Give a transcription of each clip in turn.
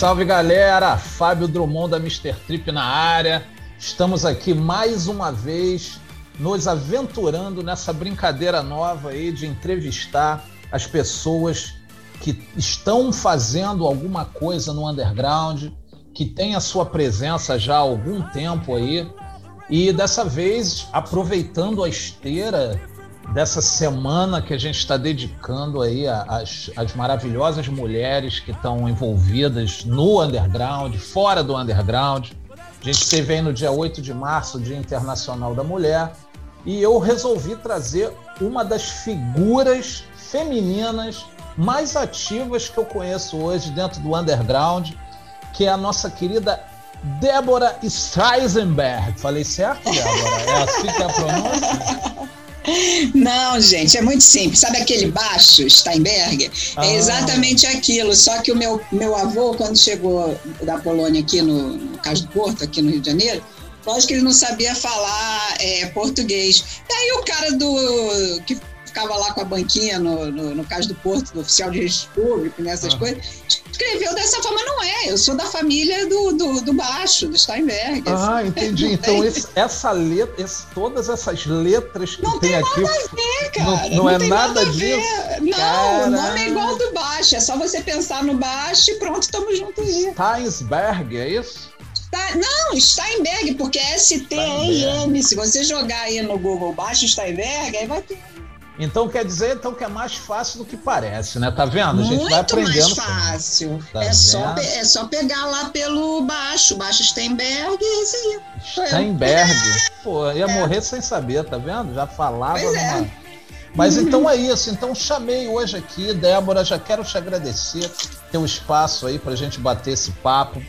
salve galera! Fábio Drummond da Mr. Trip na área. Estamos aqui mais uma vez nos aventurando nessa brincadeira nova aí de entrevistar as pessoas que estão fazendo alguma coisa no underground, que tem a sua presença já há algum tempo aí. E dessa vez, aproveitando a esteira dessa semana que a gente está dedicando aí às, às maravilhosas mulheres que estão envolvidas no underground, fora do underground. A gente teve aí no dia 8 de março, Dia Internacional da Mulher, e eu resolvi trazer uma das figuras femininas mais ativas que eu conheço hoje dentro do underground, que é a nossa querida Débora Streisenberg. Falei certo, Débora? É assim que é a pronúncia? Não, gente, é muito simples. Sabe aquele baixo, Steinberg? É ah. É exatamente aquilo. Só que o meu, meu avô, quando chegou da Polônia aqui no, no Caso do Porto, aqui no Rio de Janeiro, lógico que ele não sabia falar é, português. E aí o cara do que ficava lá com a banquinha no, no, no Caso do Porto, do oficial de registro público, nessas ah. coisas, escreveu dessa forma. Não é, eu sou da família do, do, do baixo, do Steinberg. Ah, assim. entendi. Então, esse, essa letra, esse, todas essas letras que não tem, tem aqui. Nada a ver, cara. Não, não, não é nada, nada disso. Não, o nome é igual do baixo. É só você pensar no baixo e pronto, estamos juntos aí. Steinsberg, é isso? Não, Steinberg, porque é S-T-E-N. Se você jogar aí no Google baixo Steinberg, aí vai ter então quer dizer então que é mais fácil do que parece, né? Tá vendo? A gente Muito vai aprendendo. mais fácil. Tá é, só, é só pegar lá pelo baixo, baixo Steinberg e isso aí. Steinberg. Pô, ia é. morrer sem saber, tá vendo? Já falava pois numa... É. Mas uhum. então é isso. Então chamei hoje aqui, Débora, já quero te agradecer teu espaço aí pra gente bater esse papo.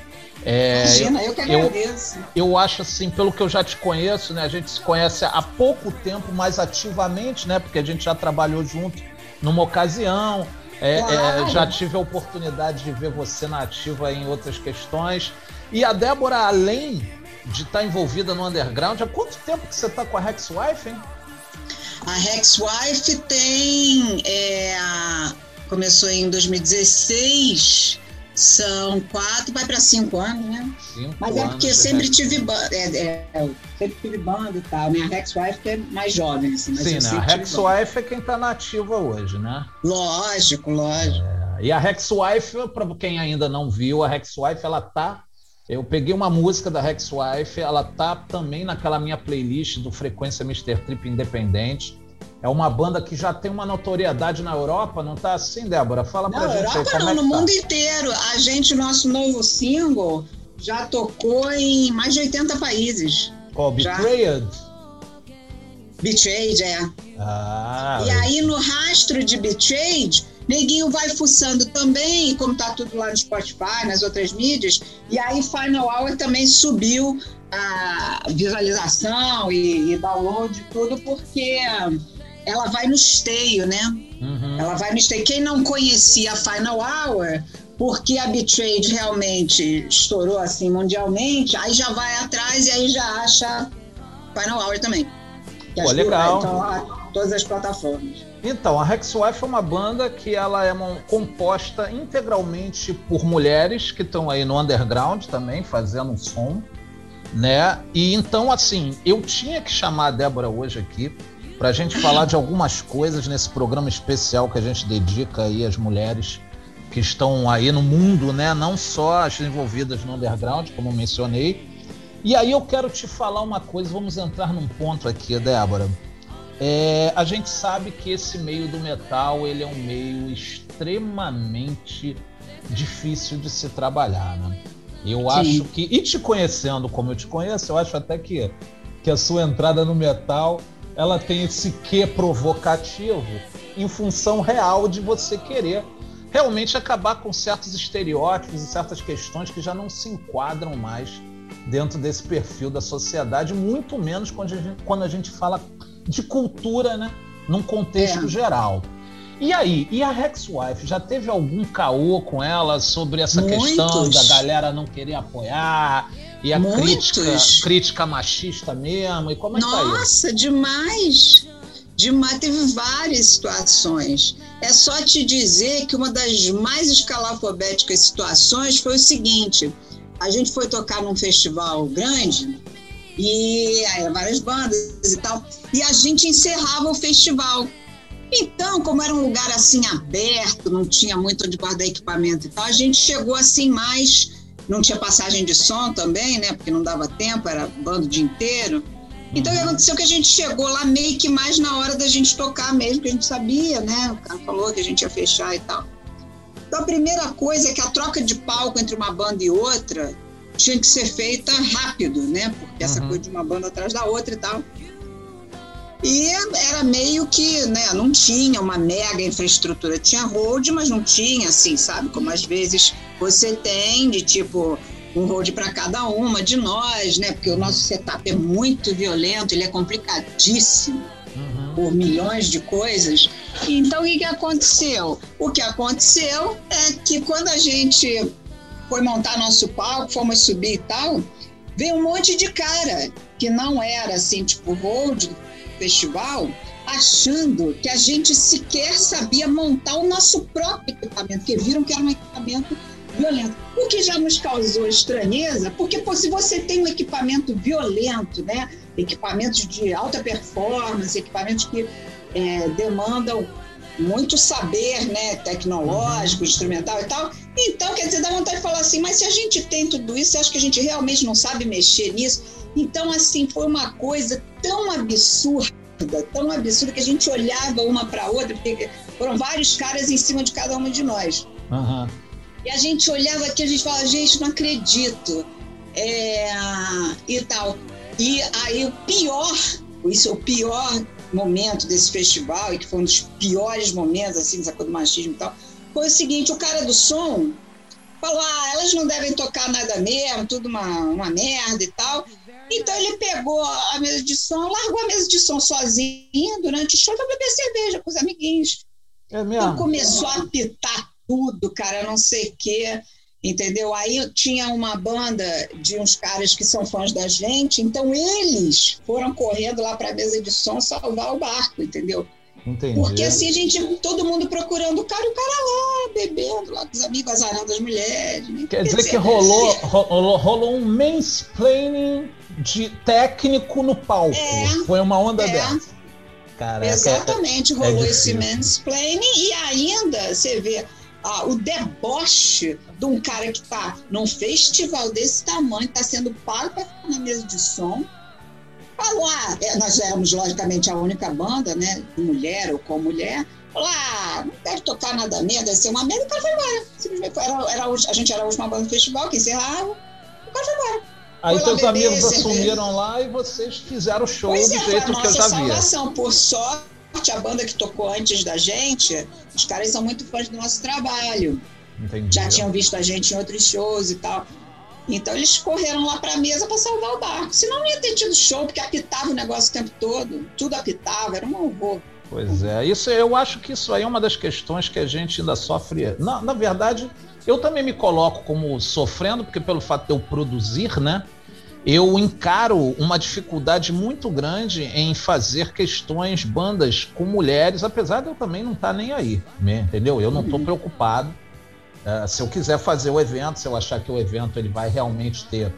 É, Imagina, eu que agradeço. Eu, eu, acho assim, pelo que eu já te conheço, né? A gente se conhece há pouco tempo, mais ativamente, né? Porque a gente já trabalhou junto numa ocasião. É, é claro. é, já tive a oportunidade de ver você na ativa em outras questões. E a Débora, além de estar envolvida no underground, há quanto tempo que você está com a Rex Wife, hein? A Rex Wife tem. É, começou em 2016 são quatro, vai para cinco anos, né? Cinco Mas é porque eu sempre tive banda, é, é, sempre tive banda e tal. Minha Rex Wife é mais jovem, assim. Sim, né? A Rex Wife é quem tá nativa hoje, né? Lógico, lógico. É, e a Rex Wife, para quem ainda não viu, a Rex Wife, ela tá. Eu peguei uma música da Rex Wife, ela tá também naquela minha playlist do Frequência Mr. Trip Independente. É uma banda que já tem uma notoriedade na Europa, não tá assim, Débora? Fala pra não, gente Europa aí, como não, é no tá? mundo inteiro. A gente, nosso novo single, já tocou em mais de 80 países. Qual? Betrayed? Betrayed, é. Ah, e aí, no rastro de Betrayed, Neguinho vai fuçando também, como tá tudo lá no Spotify, nas outras mídias, e aí Final Hour também subiu a visualização e, e download tudo, porque ela vai no esteio, né? Uhum. Ela vai no esteio. Quem não conhecia a Final Hour, porque a Betrayed realmente estourou assim mundialmente, aí já vai atrás e aí já acha Final Hour também. Pô, legal. Então, todas as plataformas. Então, a Hexwife é uma banda que ela é uma, composta integralmente por mulheres que estão aí no underground também, fazendo um som, né? E então, assim, eu tinha que chamar a Débora hoje aqui para a gente falar de algumas coisas nesse programa especial que a gente dedica aí às mulheres que estão aí no mundo, né? Não só as envolvidas no underground, como eu mencionei. E aí eu quero te falar uma coisa, vamos entrar num ponto aqui, Débora. É, a gente sabe que esse meio do metal ele é um meio extremamente difícil de se trabalhar, né? Eu Sim. acho que, e te conhecendo como eu te conheço, eu acho até que, que a sua entrada no metal ela tem esse quê provocativo em função real de você querer realmente acabar com certos estereótipos e certas questões que já não se enquadram mais dentro desse perfil da sociedade, muito menos quando a gente, quando a gente fala de cultura, né, num contexto é. geral. E aí, e a Rex Wife já teve algum caô com ela sobre essa Muitos. questão da galera não querer apoiar e a crítica, crítica machista mesmo? E como é Nossa, que tá demais! Demais, teve várias situações. É só te dizer que uma das mais escalafobéticas situações foi o seguinte: a gente foi tocar num festival grande e aí várias bandas e tal, e a gente encerrava o festival. Então, como era um lugar assim aberto, não tinha muito onde guardar equipamento e tal, a gente chegou assim mais. Não tinha passagem de som também, né? Porque não dava tempo, era bando o dia inteiro. Então, o que aconteceu que a gente chegou lá meio que mais na hora da gente tocar mesmo, que a gente sabia, né? O cara falou que a gente ia fechar e tal. Então, a primeira coisa é que a troca de palco entre uma banda e outra tinha que ser feita rápido, né? Porque essa uhum. coisa de uma banda atrás da outra e tal. E era meio que, né, não tinha uma mega infraestrutura. Tinha road, mas não tinha, assim, sabe? Como às vezes você tem, de tipo, um road para cada uma de nós, né? Porque o nosso setup é muito violento, ele é complicadíssimo uhum. por milhões de coisas. Então, o que, que aconteceu? O que aconteceu é que quando a gente foi montar nosso palco, fomos subir e tal, veio um monte de cara que não era assim, tipo road, festival achando que a gente sequer sabia montar o nosso próprio equipamento, porque viram que era um equipamento violento. O que já nos causou estranheza, porque pô, se você tem um equipamento violento, né, equipamentos de alta performance, equipamentos que é, demandam muito saber né, tecnológico, instrumental e tal. Então, quer dizer, dá vontade de falar assim, mas se a gente tem tudo isso, você acha que a gente realmente não sabe mexer nisso? Então, assim, foi uma coisa tão absurda, tão absurda, que a gente olhava uma para outra, porque foram vários caras em cima de cada uma de nós. Uhum. E a gente olhava aqui, a gente falava, gente, não acredito. É, e tal. E aí o pior, isso é o pior momento desse festival, e que foi um dos piores momentos, assim, coisa do machismo e tal, foi o seguinte, o cara do som falou, ah, elas não devem tocar nada mesmo, tudo uma, uma merda e tal. Então ele pegou a mesa de som, largou a mesa de som sozinho durante o show para beber cerveja com os amiguinhos. É mesmo? Então começou a apitar tudo, cara, não sei o quê, entendeu? Aí tinha uma banda de uns caras que são fãs da gente, então eles foram correndo lá para a mesa de som salvar o barco, entendeu? Entendi. Porque assim a gente, todo mundo procurando o cara, o cara lá, bebendo lá com os amigos, azarando as mulheres. Né? Quer dizer que rolou, rolou, rolou um mansplaining de técnico no palco. É, Foi uma onda é. dessa. Caraca, Exatamente, é rolou é esse mansplaining e ainda você vê ah, o deboche de um cara que está num festival desse tamanho, está sendo pago para ficar na mesa de som. Falou, ah, é, nós éramos logicamente a única banda, né, mulher ou com mulher. Falou, ah, não deve tocar nada mesmo, deve ser uma merda, o cara foi embora. Simplesmente era, era, a gente era a última banda do festival que encerrava, o cara foi embora. Aí seus amigos assumiram lá e vocês fizeram o show pois do é, jeito que eu já vi. salvação, por sorte, a banda que tocou antes da gente, os caras são muito fãs do nosso trabalho. Entendi. Já tinham visto a gente em outros shows e tal. Então eles correram lá para a mesa para salvar o barco. Senão não ia ter tido show, porque apitava o negócio o tempo todo. Tudo apitava, era um horror. Pois é, isso eu acho que isso aí é uma das questões que a gente ainda sofre. Na, na verdade, eu também me coloco como sofrendo, porque pelo fato de eu produzir, né? Eu encaro uma dificuldade muito grande em fazer questões, bandas com mulheres, apesar de eu também não estar tá nem aí, né? entendeu? Eu não estou uhum. preocupado. Uh, se eu quiser fazer o evento, se eu achar que o evento ele vai realmente ter,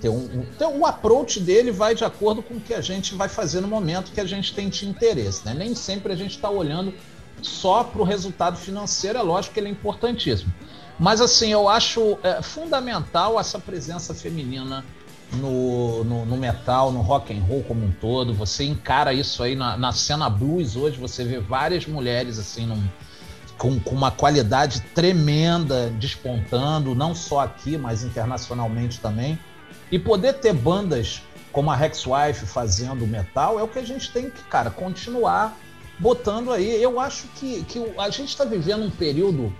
ter um, um, ter um approach dele vai de acordo com o que a gente vai fazer no momento que a gente tem de interesse. Né? Nem sempre a gente está olhando só para o resultado financeiro, é lógico que ele é importantíssimo. Mas assim, eu acho é, fundamental essa presença feminina no, no, no, metal, no rock and roll como um todo. Você encara isso aí na, na cena blues hoje, você vê várias mulheres assim num, com, com, uma qualidade tremenda despontando, não só aqui, mas internacionalmente também. E poder ter bandas como a Rexwife fazendo metal é o que a gente tem que, cara, continuar botando aí. Eu acho que, que a gente está vivendo um período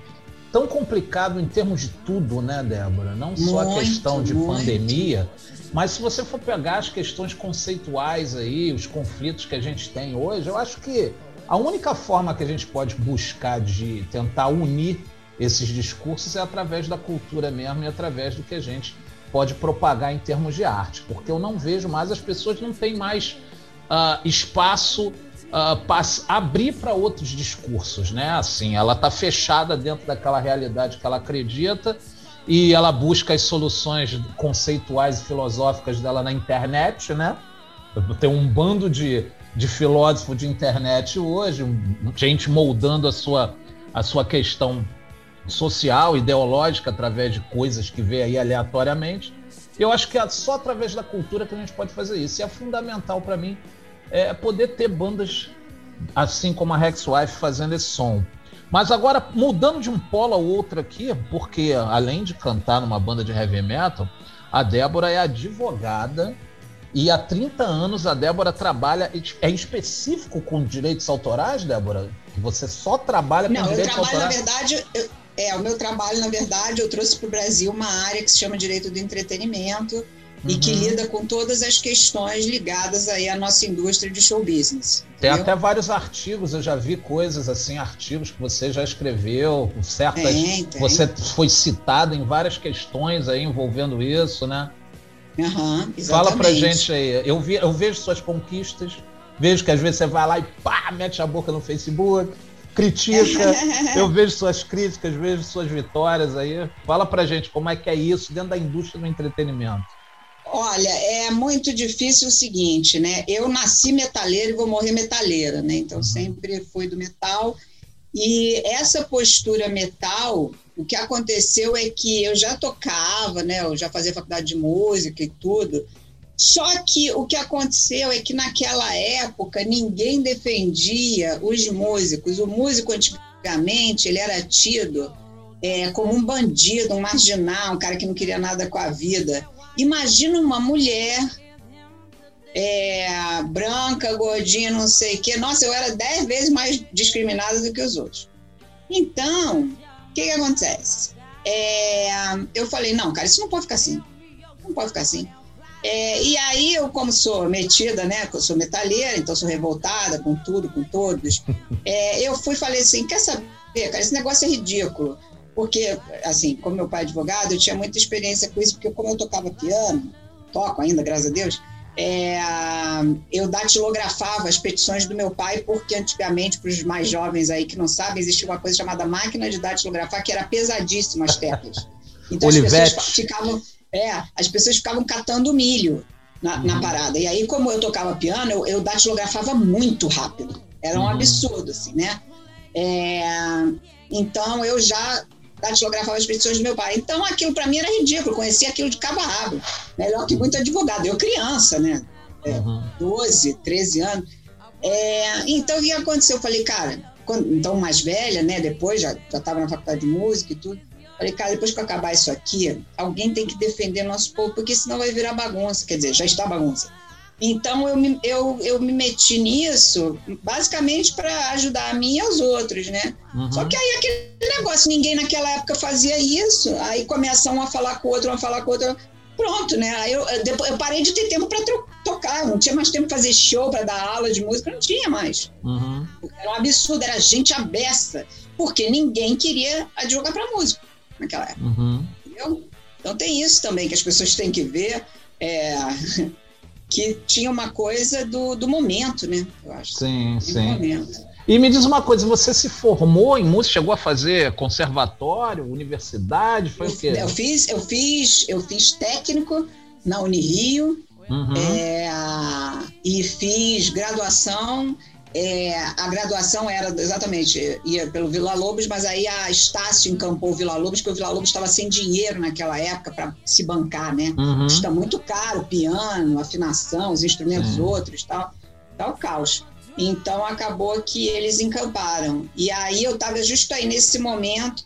tão complicado em termos de tudo, né, Débora? Não só muito, a questão de muito. pandemia, mas se você for pegar as questões conceituais aí, os conflitos que a gente tem hoje, eu acho que a única forma que a gente pode buscar de tentar unir esses discursos é através da cultura mesmo e através do que a gente pode propagar em termos de arte, porque eu não vejo mais, as pessoas não têm mais uh, espaço uh, abrir para outros discursos, né? Assim, ela está fechada dentro daquela realidade que ela acredita e ela busca as soluções conceituais e filosóficas dela na internet, né? Tem um bando de, de filósofos de internet hoje, gente moldando a sua, a sua questão social, ideológica, através de coisas que vê aí aleatoriamente. Eu acho que é só através da cultura que a gente pode fazer isso. E é fundamental para mim é poder ter bandas assim como a Rex Wife fazendo esse som. Mas agora, mudando de um polo ao outro aqui, porque além de cantar numa banda de heavy metal, a Débora é advogada e há 30 anos a Débora trabalha. É específico com direitos autorais, Débora? Que você só trabalha com Não, direitos autorais? Não, eu trabalho, autorais? na verdade, eu, é, o meu trabalho, na verdade, eu trouxe para o Brasil uma área que se chama direito do entretenimento uhum. e que uhum. lida com todas as questões ligadas aí à nossa indústria de show business. Tem entendeu? até vários artigos, eu já vi coisas assim, artigos que você já escreveu, certas. Tem, tem. Você foi citado em várias questões aí envolvendo isso, né? Uhum, Fala pra gente aí. Eu, vi, eu vejo suas conquistas, vejo que às vezes você vai lá e pá, mete a boca no Facebook critica, eu vejo suas críticas, vejo suas vitórias aí. Fala pra gente como é que é isso dentro da indústria do entretenimento. Olha, é muito difícil o seguinte, né? Eu nasci metaleira e vou morrer metaleira, né? Então uhum. sempre fui do metal. E essa postura metal, o que aconteceu é que eu já tocava, né? Eu já fazia faculdade de música e tudo. Só que o que aconteceu é que naquela época ninguém defendia os músicos. O músico antigamente ele era tido é, como um bandido, um marginal, um cara que não queria nada com a vida. Imagina uma mulher é, branca, gordinha, não sei o quê. Nossa, eu era dez vezes mais discriminada do que os outros. Então, o que, que acontece? É, eu falei, não, cara, isso não pode ficar assim. Não pode ficar assim. É, e aí eu, como sou metida, né, eu sou metalheira, então sou revoltada com tudo, com todos, é, eu fui falei assim, quer saber, cara, esse negócio é ridículo. Porque, assim, como meu pai é advogado, eu tinha muita experiência com isso, porque como eu tocava piano, toco ainda, graças a Deus, é, eu datilografava as petições do meu pai, porque antigamente, para os mais jovens aí que não sabem, existia uma coisa chamada máquina de datilografar, que era pesadíssima as teclas. Então Olivete. as pessoas ficavam é, as pessoas ficavam catando milho na, uhum. na parada. E aí, como eu tocava piano, eu, eu datilografava muito rápido. Era um uhum. absurdo, assim, né? É, então, eu já datilografava as petições do meu pai. Então, aquilo para mim era ridículo. Conhecia aquilo de cabo a rabo. Melhor que muito advogado. Eu criança, né? É, uhum. 12, 13 anos. É, então, o que aconteceu? Eu falei, cara, quando, então mais velha, né? Depois, já estava na faculdade de música e tudo. Falei, cara, depois que acabar isso aqui, alguém tem que defender nosso povo, porque senão vai virar bagunça. Quer dizer, já está bagunça. Então eu me, eu, eu me meti nisso basicamente para ajudar a mim e aos outros, né? Uhum. Só que aí aquele negócio, ninguém naquela época fazia isso. Aí começa um a falar com o outro, um a falar com o outro. Pronto, né? Aí eu, eu parei de ter tempo para tocar, não tinha mais tempo para fazer show, para dar aula de música, não tinha mais. Uhum. Era um absurdo, era gente abessa, porque ninguém queria advogar para música naquela época. Uhum. Entendeu? Então tem isso também que as pessoas têm que ver. É, que tinha uma coisa do, do momento, né? Eu acho. Sim, sim. Momento. E me diz uma coisa, você se formou em música, chegou a fazer conservatório, universidade, foi eu, o quê? Eu fiz, eu fiz, eu fiz técnico na Unirio uhum. é, e fiz graduação é, a graduação era exatamente, ia pelo Vila Lobos, mas aí a Estácio encampou o Vila Lobos, porque o Vila Lobos estava sem dinheiro naquela época para se bancar, né? Uhum. Custa muito caro, piano, afinação, os instrumentos uhum. outros, tal, tal caos. Então acabou que eles encamparam. E aí eu estava justo aí nesse momento,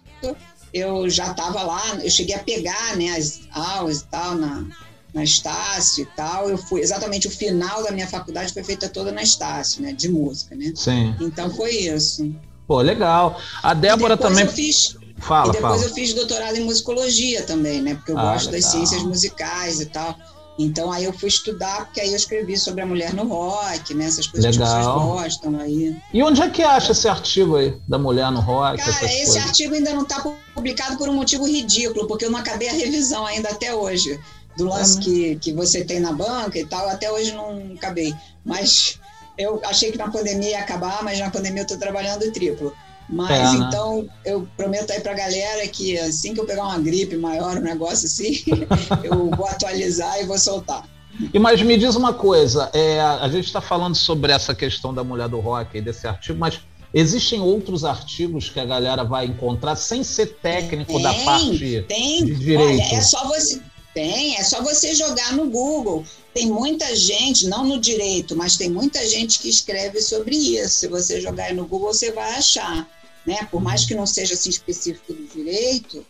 eu já estava lá, eu cheguei a pegar né, as aulas e tal na, na Estácio e tal. Eu fui exatamente o final da minha faculdade foi feita toda na Estácio, né, de música, né? Sim. Então foi isso. Pô, legal. A Débora também. Fiz, fala, e depois fala. eu fiz doutorado em musicologia também, né? Porque eu ah, gosto legal. das ciências musicais e tal. Então aí eu fui estudar, porque aí eu escrevi sobre a mulher no rock, né? Essas coisas Legal. que pessoas gostam aí. E onde é que acha esse artigo aí, da mulher no rock? Cara, esse coisas? artigo ainda não está publicado por um motivo ridículo, porque eu não acabei a revisão ainda até hoje do lance que, que você tem na banca e tal, até hoje não acabei. Mas eu achei que na pandemia ia acabar, mas na pandemia eu tô trabalhando triplo. Mas é, né? então eu prometo aí pra galera que assim que eu pegar uma gripe maior, um negócio assim, eu vou atualizar e vou soltar. E mas me diz uma coisa, é, a gente está falando sobre essa questão da mulher do rock desse artigo, mas existem outros artigos que a galera vai encontrar sem ser técnico tem, da parte tem. de direito? Olha, é só você tem, é só você jogar no Google. Tem muita gente, não no direito, mas tem muita gente que escreve sobre isso. Se você jogar no Google, você vai achar. Né? Por mais que não seja assim específico do direito,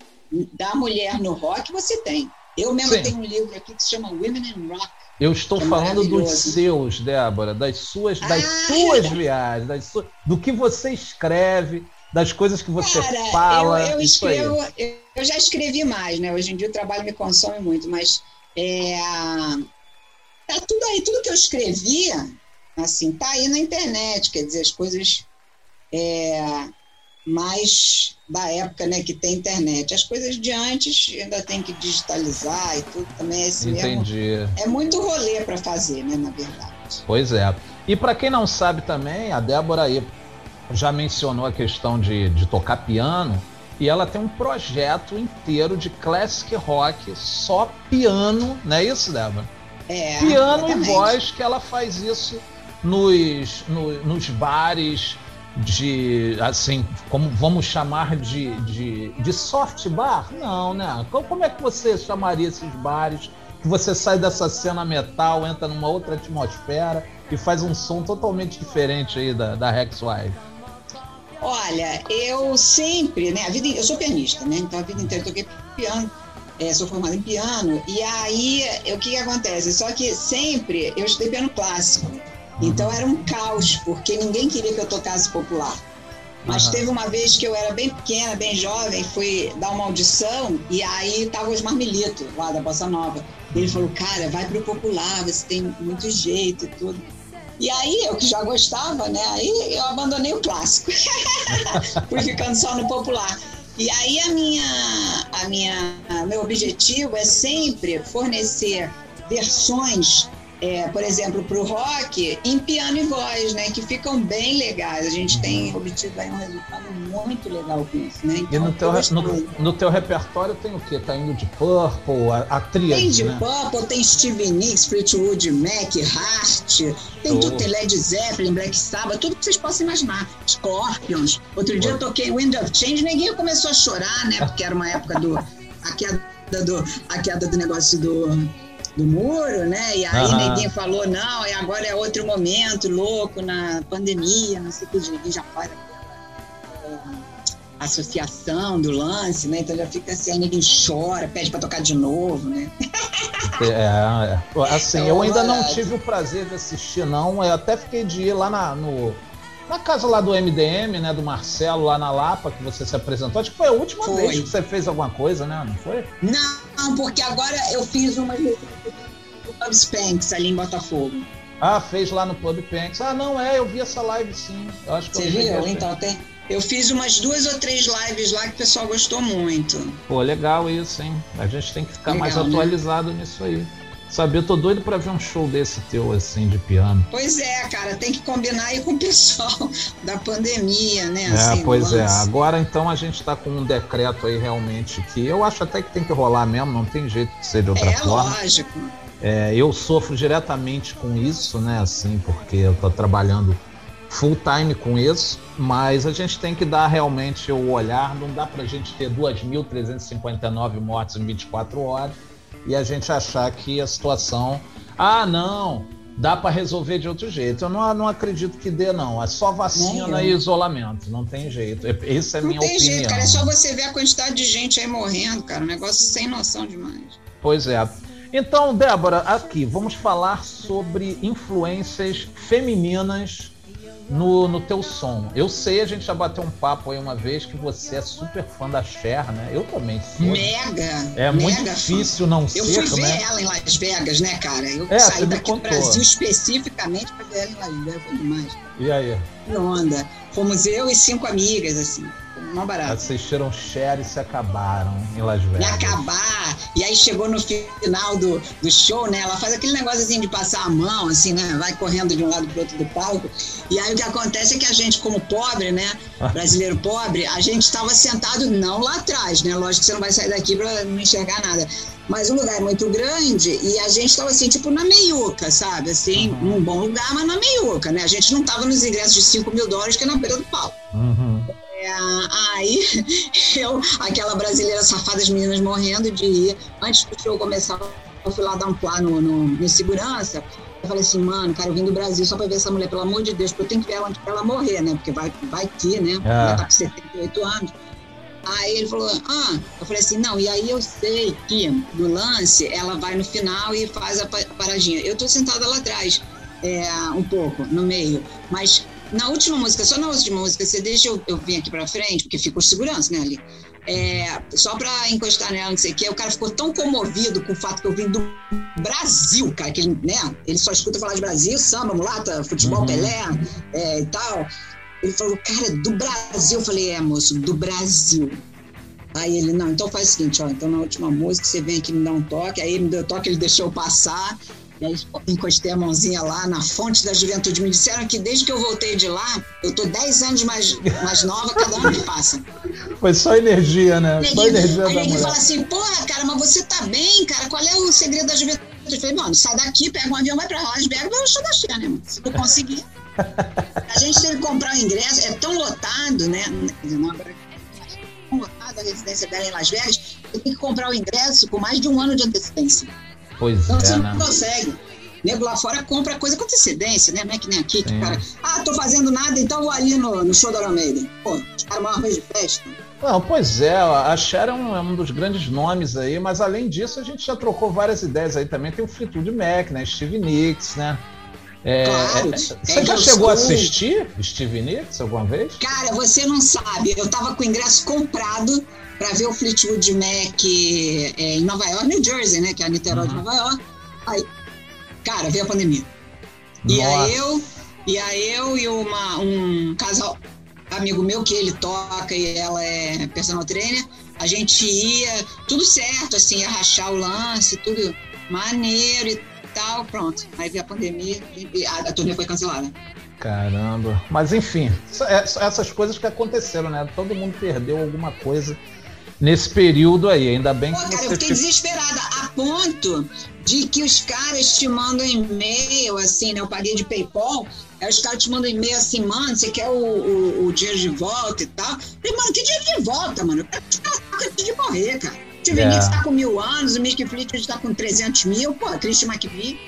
da mulher no rock você tem. Eu mesmo Sim. tenho um livro aqui que se chama Women in Rock. Eu estou é falando dos seus, Débora, das suas, das ah, suas viagens, das suas, do que você escreve, das coisas que você Cara, fala. Eu, eu escrevo, eu, eu, já escrevi mais, né? Hoje em dia o trabalho me consome muito, mas é, tá tudo aí, tudo que eu escrevia, assim, tá aí na internet, quer dizer, as coisas é, mais da época, né, que tem internet. As coisas de antes ainda tem que digitalizar e tudo também é esse Entendi. Mesmo, é muito rolê para fazer, né, na verdade. Pois é. E para quem não sabe também, a Débora aí já mencionou a questão de, de tocar piano e ela tem um projeto inteiro de classic rock, só piano, não é isso, Débora? É, piano exatamente. e voz, que ela faz isso nos, no, nos bares de, assim, como vamos chamar de, de, de soft bar? Não, né? Como é que você chamaria esses bares que você sai dessa cena metal, entra numa outra atmosfera e faz um som totalmente diferente aí da, da Rex Wife? Olha, eu sempre, né, a vida, eu sou pianista, né, então a vida inteira eu toquei piano, é, sou formada em piano, e aí o que, que acontece? Só que sempre eu estudei piano clássico, então era um caos, porque ninguém queria que eu tocasse popular. Mas uhum. teve uma vez que eu era bem pequena, bem jovem, fui dar uma audição e aí tava os Marmelitos lá da Bossa Nova. Ele falou, cara, vai pro popular, você tem muito jeito e tudo. E aí, eu que já gostava, né? Aí eu abandonei o clássico. Fui ficando só no popular. E aí a minha, a minha, meu objetivo é sempre fornecer versões é, por exemplo, para o rock, em piano e voz, né? Que ficam bem legais. A gente tem uhum. obtido aí um resultado muito legal com isso, né? Então, e no teu, no, no, teu repertório tem o quê? Tá indo de Purple, a, a tríade, Tem de né? Purple, tem Steve Nicks, Fleetwood Mac, Heart, tem oh. tudo, tem Led Zeppelin, Black Sabbath, tudo que vocês possam imaginar. Scorpions. Outro oh. dia eu toquei Wind of Change, ninguém começou a chorar, né? Porque era uma época do... A queda do, a queda do negócio do do muro, né? E aí ninguém falou, não, e agora é outro momento, louco, na pandemia, não sei o que, já faz a associação do lance, né? Então já fica assim, aí ninguém chora, pede para tocar de novo, né? É, é. assim, é eu ainda não tive o prazer de assistir, não. Eu até fiquei de ir lá na, no, na casa lá do MDM, né, do Marcelo, lá na Lapa, que você se apresentou. Acho que foi a última foi. vez que você fez alguma coisa, né? Não foi? Não, porque agora eu fiz uma no Pub Spanks, ali em Botafogo. Ah, fez lá no Pub Panks. Ah, não, é, eu vi essa live sim. Eu acho que Você viu? Então tem. Eu fiz umas duas ou três lives lá que o pessoal gostou muito. Pô, legal isso, hein? A gente tem que ficar legal, mais né? atualizado né? nisso aí. Sabe, eu tô doido pra ver um show desse teu, assim, de piano. Pois é, cara, tem que combinar aí com o pessoal da pandemia, né? É, assim, pois é. Agora, então, a gente tá com um decreto aí, realmente, que eu acho até que tem que rolar mesmo, não tem jeito de ser de outra é, forma. É, lógico. É, eu sofro diretamente com isso, né, assim, porque eu tô trabalhando full time com isso, mas a gente tem que dar realmente o olhar, não dá pra gente ter 2.359 mortes em 24 horas, e a gente achar que a situação. Ah, não, dá para resolver de outro jeito. Eu não, não acredito que dê, não. É só vacina e isolamento. Não tem jeito. Essa é a minha opinião. Não tem jeito, cara. É só você ver a quantidade de gente aí morrendo, cara. Um negócio sem noção demais. Pois é. Então, Débora, aqui vamos falar sobre influências femininas no, no teu som. Eu sei, a gente já bateu um papo aí uma vez que você é super fã da Cher, né? Eu também sou. Mega! É mega muito difícil não eu ser, Eu fui né? ver ela em Las Vegas, né, cara? Eu é, saí daqui do Brasil especificamente para ver ela em Las Vegas, foi demais. E aí? Que onda. Fomos eu e cinco amigas, assim. Não barato. Assistiram Cher e se acabaram em Las Vegas. E acabar. E aí chegou no final do, do show, né? Ela faz aquele negócio assim de passar a mão, assim, né? Vai correndo de um lado pro outro do palco. E aí o que acontece é que a gente, como pobre, né? Brasileiro pobre, a gente estava sentado não lá atrás, né? Lógico que você não vai sair daqui para não enxergar nada. Mas o lugar é muito grande e a gente estava assim, tipo, na meiuca, sabe? Assim, uhum. num bom lugar, mas na meiuca, né? A gente não estava nos ingressos de 5 mil dólares, que é na beira do palco. Uhum. É, aí, eu, aquela brasileira safada, as meninas morrendo de ir. Antes do show começar, eu fui lá dar um plano no, no segurança. Eu falei assim, mano, cara, eu vim do Brasil só pra ver essa mulher, pelo amor de Deus, porque eu tenho que ver ela antes pra ela morrer, né? Porque vai, vai que, né? É. Ela tá com 78 anos. Aí ele falou, ah, eu falei assim, não, e aí eu sei que no lance ela vai no final e faz a paradinha. Eu tô sentada lá atrás, é, um pouco, no meio, mas na última música, só na última música, você deixa eu, eu vir aqui pra frente, porque ficou segurança, né, ali. É, só pra encostar nela, não sei o quê, o cara ficou tão comovido com o fato que eu vim do Brasil, cara, que ele, né, ele só escuta falar de Brasil, samba, mulata, futebol, uhum. Pelé é, e tal. Ele falou, cara, do Brasil. Eu falei, é, moço, do Brasil. Aí ele, não, então faz o seguinte, ó, então na última música você vem aqui me dar um toque. Aí ele me deu toque, ele deixou eu passar. E aí encostei a mãozinha lá na fonte da juventude. Me disseram que desde que eu voltei de lá, eu tô 10 anos mais, mais nova cada ano que passa. Foi só energia, né? Neguinho, só energia aí ele fala assim, porra, cara, mas você tá bem, cara? Qual é o segredo da juventude? Eu falei, mano, sai daqui, pega um avião, vai pra Las Vegas, vai show da Xena, né, mano? Se tu conseguir. A gente teve que comprar o ingresso, é tão lotado, né? Não, é tão lotado a residência dela em Las Vegas, eu tenho que comprar o ingresso com mais de um ano de antecedência. Pois então é, você não né? consegue. Nego lá fora compra coisa com antecedência, né? Não é que nem aqui, que o cara, ah, tô fazendo nada, então vou ali no, no show da Almeida. Pô, os caras uma vez de festa. Não, pois é, a Cher é um, é um, dos grandes nomes aí, mas além disso a gente já trocou várias ideias aí também. Tem o Fleetwood Mac, né? Steve Nicks, né? É, claro. É, você é já chegou a assistir Steve Nicks alguma vez? Cara, você não sabe. Eu tava com o ingresso comprado para ver o Fleetwood Mac é, em Nova York, New Jersey, né? Que é a Niterói uhum. de Nova York. Aí, cara, veio a pandemia. Nossa. E aí eu, e aí eu e uma, um casal amigo meu que ele toca e ela é personal trainer, a gente ia, tudo certo, assim, ia rachar o lance, tudo maneiro e tal, pronto. Aí veio a pandemia e a, a turnê foi cancelada. Caramba. Mas enfim, é, essas coisas que aconteceram, né? Todo mundo perdeu alguma coisa nesse período aí. Ainda bem Pô, que. Cara, eu fiquei desesperada a ponto de que os caras te mandam e-mail, assim, né? Eu paguei de PayPal. Aí os caras te mandam e-mail assim, mano, você quer o, o, o dinheiro de volta e tal. falei, mano, que dinheiro de volta, mano? Eu quero te de morrer, cara. Steve é. Nicks tá com mil anos, o Mick Fleetwood tá com 300 mil, pô, Christian McVie.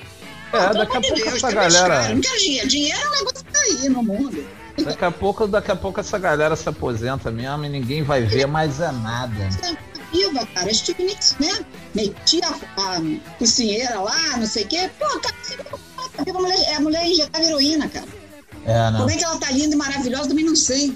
É, daqui a pouco Deus, essa galera. Não quero dinheiro. Dinheiro é um negócio que tá aí no mundo. Daqui a pouco, daqui a pouco essa galera se aposenta mesmo e ninguém vai ver mais é nada. Viva, cara. Steve Nicks, né? Metia a, a cozinheira lá, não sei o quê. Pô, cara, a mulher, é a mulher injetar heroína, cara. É, né? Como é que ela tá linda e maravilhosa, também não sei.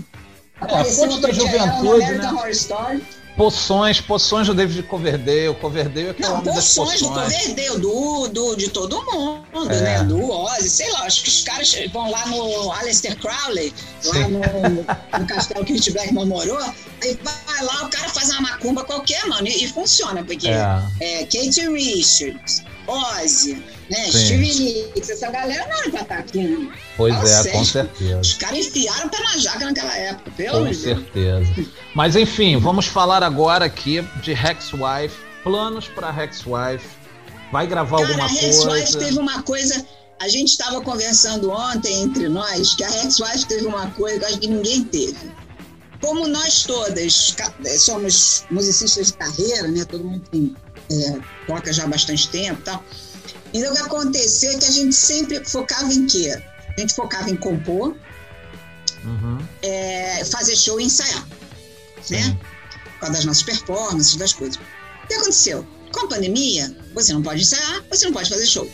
Apareceu é, a fonte da juventude, né? Horror Story. Poções, poções do David Coverdale. Coverdale é que Não, poções, poções do Coverdale, do, do, de todo mundo, é. né? Do Ozzy, sei lá. Acho que os caras vão lá no Aleister Crowley, lá no, no castelo que o Hit Blackmore morou. Aí vai lá, o cara faz uma macumba qualquer, mano, e, e funciona, porque é. é Kate Richards, Ozzy, né? Sim. Nicks, essa galera não era pra estar aqui, né? Pois é, com certeza. Os caras enfiaram o pé na jaca naquela época, pelo Com certeza. Mas enfim, vamos falar agora aqui de Hexwife. Planos para Hexwife. Vai gravar Cara, alguma coisa? A Hexwife teve uma coisa. A gente estava conversando ontem entre nós que a Hexwife teve uma coisa que acho que ninguém teve. Como nós todas somos musicistas de carreira, né? Todo mundo tem, é, toca já há bastante tempo e tal. Então, o que aconteceu é que a gente sempre focava em quê? A gente focava em compor, uhum. é, fazer show e ensaiar, Sim. né? Por causa das nossas performances, das coisas. O que aconteceu? Com a pandemia, você não pode ensaiar, você não pode fazer show.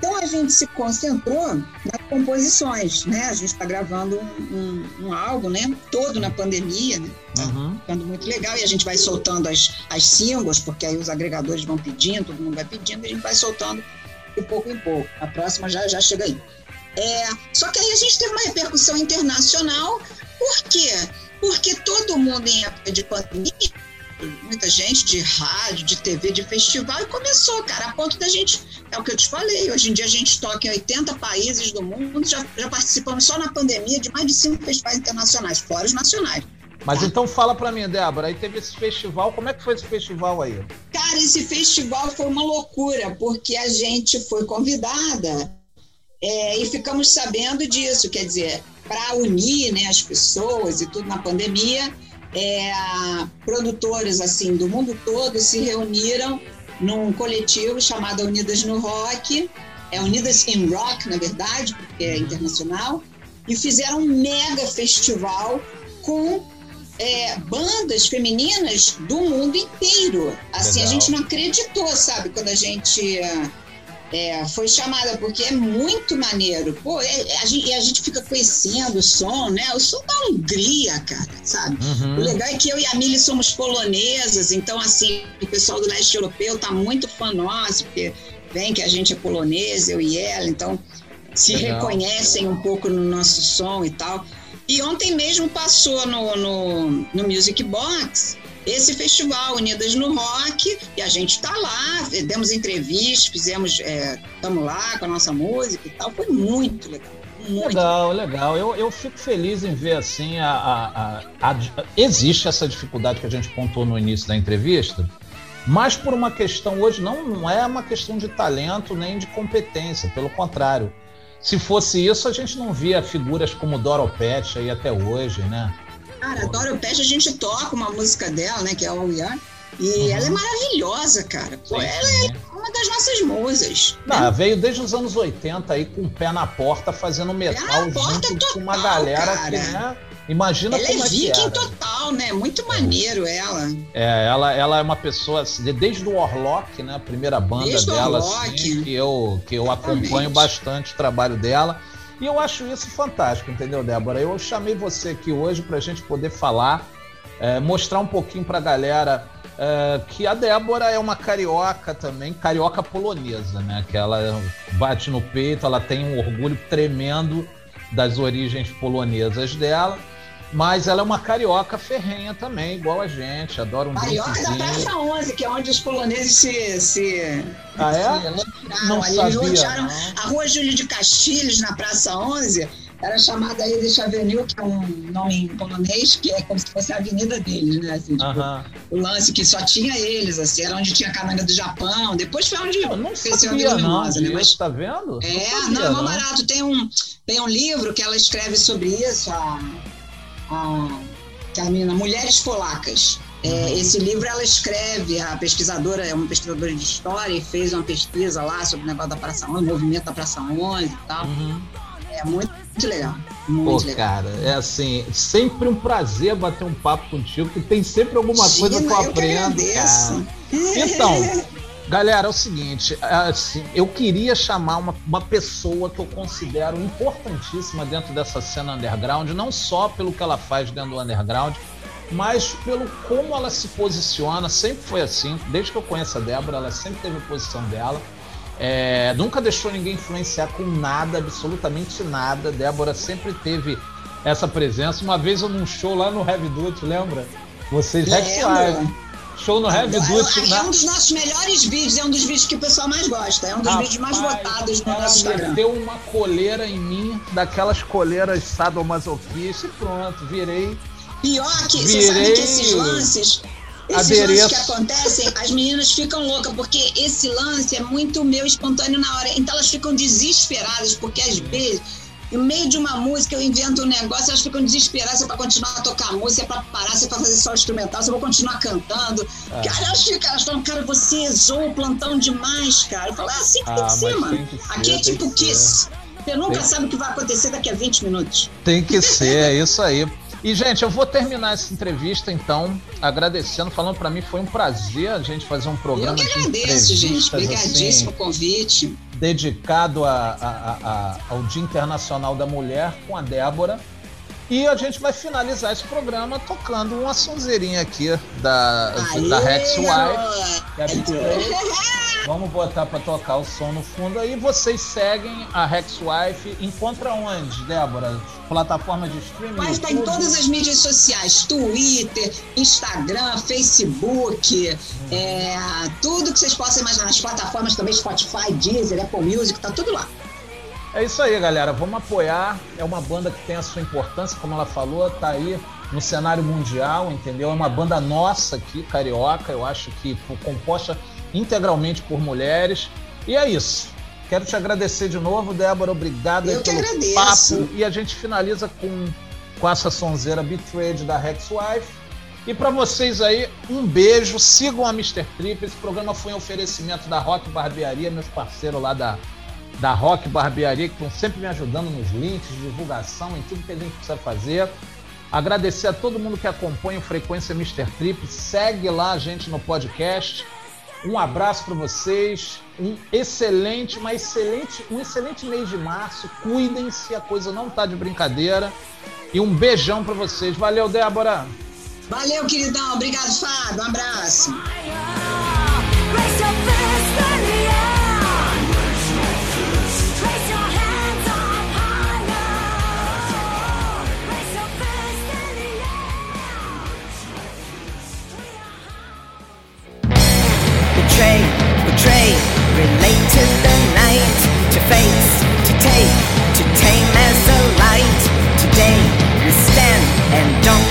Então a gente se concentrou nas composições, né? A gente está gravando um, um, um, álbum, né? Todo na pandemia, né? Tá uhum. ficando muito legal e a gente vai soltando as, as singles, porque aí os agregadores vão pedindo, todo mundo vai pedindo, e a gente vai soltando de pouco em pouco. A próxima já, já chega aí. É, só que aí a gente teve uma repercussão internacional, porque porque todo mundo em época de pandemia, muita gente de rádio, de TV, de festival, e começou, cara, a ponto da gente, é o que eu te falei, hoje em dia a gente toca em 80 países do mundo, já, já participamos só na pandemia de mais de cinco festivais internacionais, fora os nacionais. Mas então fala para mim, Débora, aí teve esse festival, como é que foi esse festival aí? Cara, esse festival foi uma loucura, porque a gente foi convidada é, e ficamos sabendo disso, quer dizer, para unir né, as pessoas e tudo na pandemia, é, produtores assim do mundo todo se reuniram num coletivo chamado Unidas no Rock, é Unidas in Rock, na verdade, porque é internacional, e fizeram um mega festival com é, bandas femininas do mundo inteiro. Assim, Legal. a gente não acreditou, sabe, quando a gente é, foi chamada, porque é muito maneiro. Pô, é, a, gente, a gente fica conhecendo o som, né? O som da Hungria, cara, sabe? Uhum. O legal é que eu e a Mili somos polonesas, então, assim, o pessoal do leste europeu tá muito fã nosso, porque vem que a gente é polonesa, eu e ela, então se legal. reconhecem um pouco no nosso som e tal. E ontem mesmo passou no, no, no Music Box esse festival Unidas no Rock e a gente está lá, demos entrevistas, fizemos, estamos é, lá com a nossa música e tal, foi muito legal. Muito legal, legal. Eu, eu fico feliz em ver assim a, a, a, a, existe essa dificuldade que a gente pontuou no início da entrevista, mas por uma questão hoje não, não é uma questão de talento nem de competência, pelo contrário se fosse isso, a gente não via figuras como Doro Pet aí até hoje, né? Cara, Doro Pet a gente toca uma música dela, né, que é o We Are, e uhum. ela é maravilhosa, cara. Pô, ela é uma das nossas musas. Não, né? veio desde os anos 80 aí com o pé na porta fazendo metal junto total, com uma galera cara. que, né? Imagina ela como é, é viking total, né? Muito maneiro ela. É, ela, ela é uma pessoa, assim, desde o Warlock, né? A primeira banda desde dela, assim, que eu, que eu acompanho bastante o trabalho dela. E eu acho isso fantástico, entendeu, Débora? Eu chamei você aqui hoje para a gente poder falar, é, mostrar um pouquinho para a galera é, que a Débora é uma carioca também, carioca polonesa, né? Que ela bate no peito, ela tem um orgulho tremendo das origens polonesas dela. Mas ela é uma carioca ferrenha também, igual a gente, adora um Carioca drinkzinho. da Praça 11, que é onde os poloneses se... se ah, é? Se não Ali sabia, não. a Rua Júlio de Castilhos, na Praça 11, era chamada Yiddish Avenue, que é um nome em polonês, que é como se fosse a avenida deles, né? Assim, tipo, uh -huh. O lance que só tinha eles, assim, era onde tinha a câmera do Japão, depois foi onde eu não sabia, não, né? Mas tá vendo? É, não, não, é barato. Tem um, tem um livro que ela escreve sobre isso, a a, que a menina Mulheres Polacas. É, uhum. esse livro ela escreve, a pesquisadora é uma pesquisadora de história e fez uma pesquisa lá sobre o negócio da Praça 11, o movimento da Praça 11 e tal. Uhum. É muito, muito legal. Muito Pô, legal. cara, é assim, sempre um prazer bater um papo contigo, que tem sempre alguma coisa que eu aprendo. Cara. Então, Galera, é o seguinte, assim, eu queria chamar uma, uma pessoa que eu considero importantíssima dentro dessa cena underground, não só pelo que ela faz dentro do underground, mas pelo como ela se posiciona, sempre foi assim, desde que eu conheço a Débora, ela sempre teve a posição dela. É, nunca deixou ninguém influenciar com nada, absolutamente nada. Débora sempre teve essa presença. Uma vez eu num show lá no Heavy Duty, lembra? Vocês Rex Live. Show no Heavy Duty. É, é, um dos nossos melhores vídeos, é um dos vídeos que o pessoal mais gosta. É um dos Rapaz, vídeos mais votados no nosso Instagram. Deu uma coleira em mim, daquelas coleiras sadomasoquistas, e pronto, virei. Pior que, virei... você sabe que esses lances. Esses adereço. lances que acontecem, as meninas ficam loucas, porque esse lance é muito meu espontâneo na hora. Então elas ficam desesperadas, porque às vezes no meio de uma música eu invento um negócio, elas ficam desesperadas se é pra continuar a tocar a música, é pra parar, se é pra fazer só instrumental, se eu vou continuar cantando. É. Cara, elas ficam, elas falam, cara, você zoou o plantão demais, cara. Eu falo, é assim que ah, tem que ser, mano. Que ser, Aqui é tipo Kiss. Você nunca tem... sabe o que vai acontecer daqui a 20 minutos. Tem que ser, é isso aí. E, gente, eu vou terminar essa entrevista, então, agradecendo, falando para mim foi um prazer a gente fazer um programa. Eu que agradeço, gente. Obrigadíssimo assim, o convite. Dedicado a, a, a, ao Dia Internacional da Mulher com a Débora. E a gente vai finalizar esse programa tocando uma sonzeirinha aqui da, Aê, da Rex é Vamos botar para tocar o som no fundo aí. Vocês seguem a Rexwife. Encontra onde, Débora? Plataforma de streaming? Mas está em todas as mídias sociais: Twitter, Instagram, Facebook, hum. é, tudo que vocês possam imaginar. As plataformas também, Spotify, Deezer, Apple Music, tá tudo lá. É isso aí, galera. Vamos apoiar. É uma banda que tem a sua importância, como ela falou, tá aí no cenário mundial, entendeu? É uma banda nossa aqui, carioca, eu acho que composta integralmente por mulheres. E é isso. Quero te agradecer de novo, Débora. Obrigado eu pelo agradeço. papo. E a gente finaliza com, com essa sonzeira Betrayed da Rex Wife. E para vocês aí, um beijo. Sigam a Mr. Trip. Esse programa foi um oferecimento da Rock Barbearia, meus parceiros lá da, da Rock Barbearia, que estão sempre me ajudando nos links, divulgação, em tudo que a gente precisa fazer. Agradecer a todo mundo que acompanha o Frequência Mr. Trip. Segue lá a gente no podcast. Um abraço para vocês. Um excelente, uma excelente, um excelente mês de março. Cuidem-se, a coisa não tá de brincadeira. E um beijão para vocês. Valeu, Débora. Valeu, queridão. Obrigado, Fábio. Um abraço. Face, to take, to tame as a light. Today you stand and don't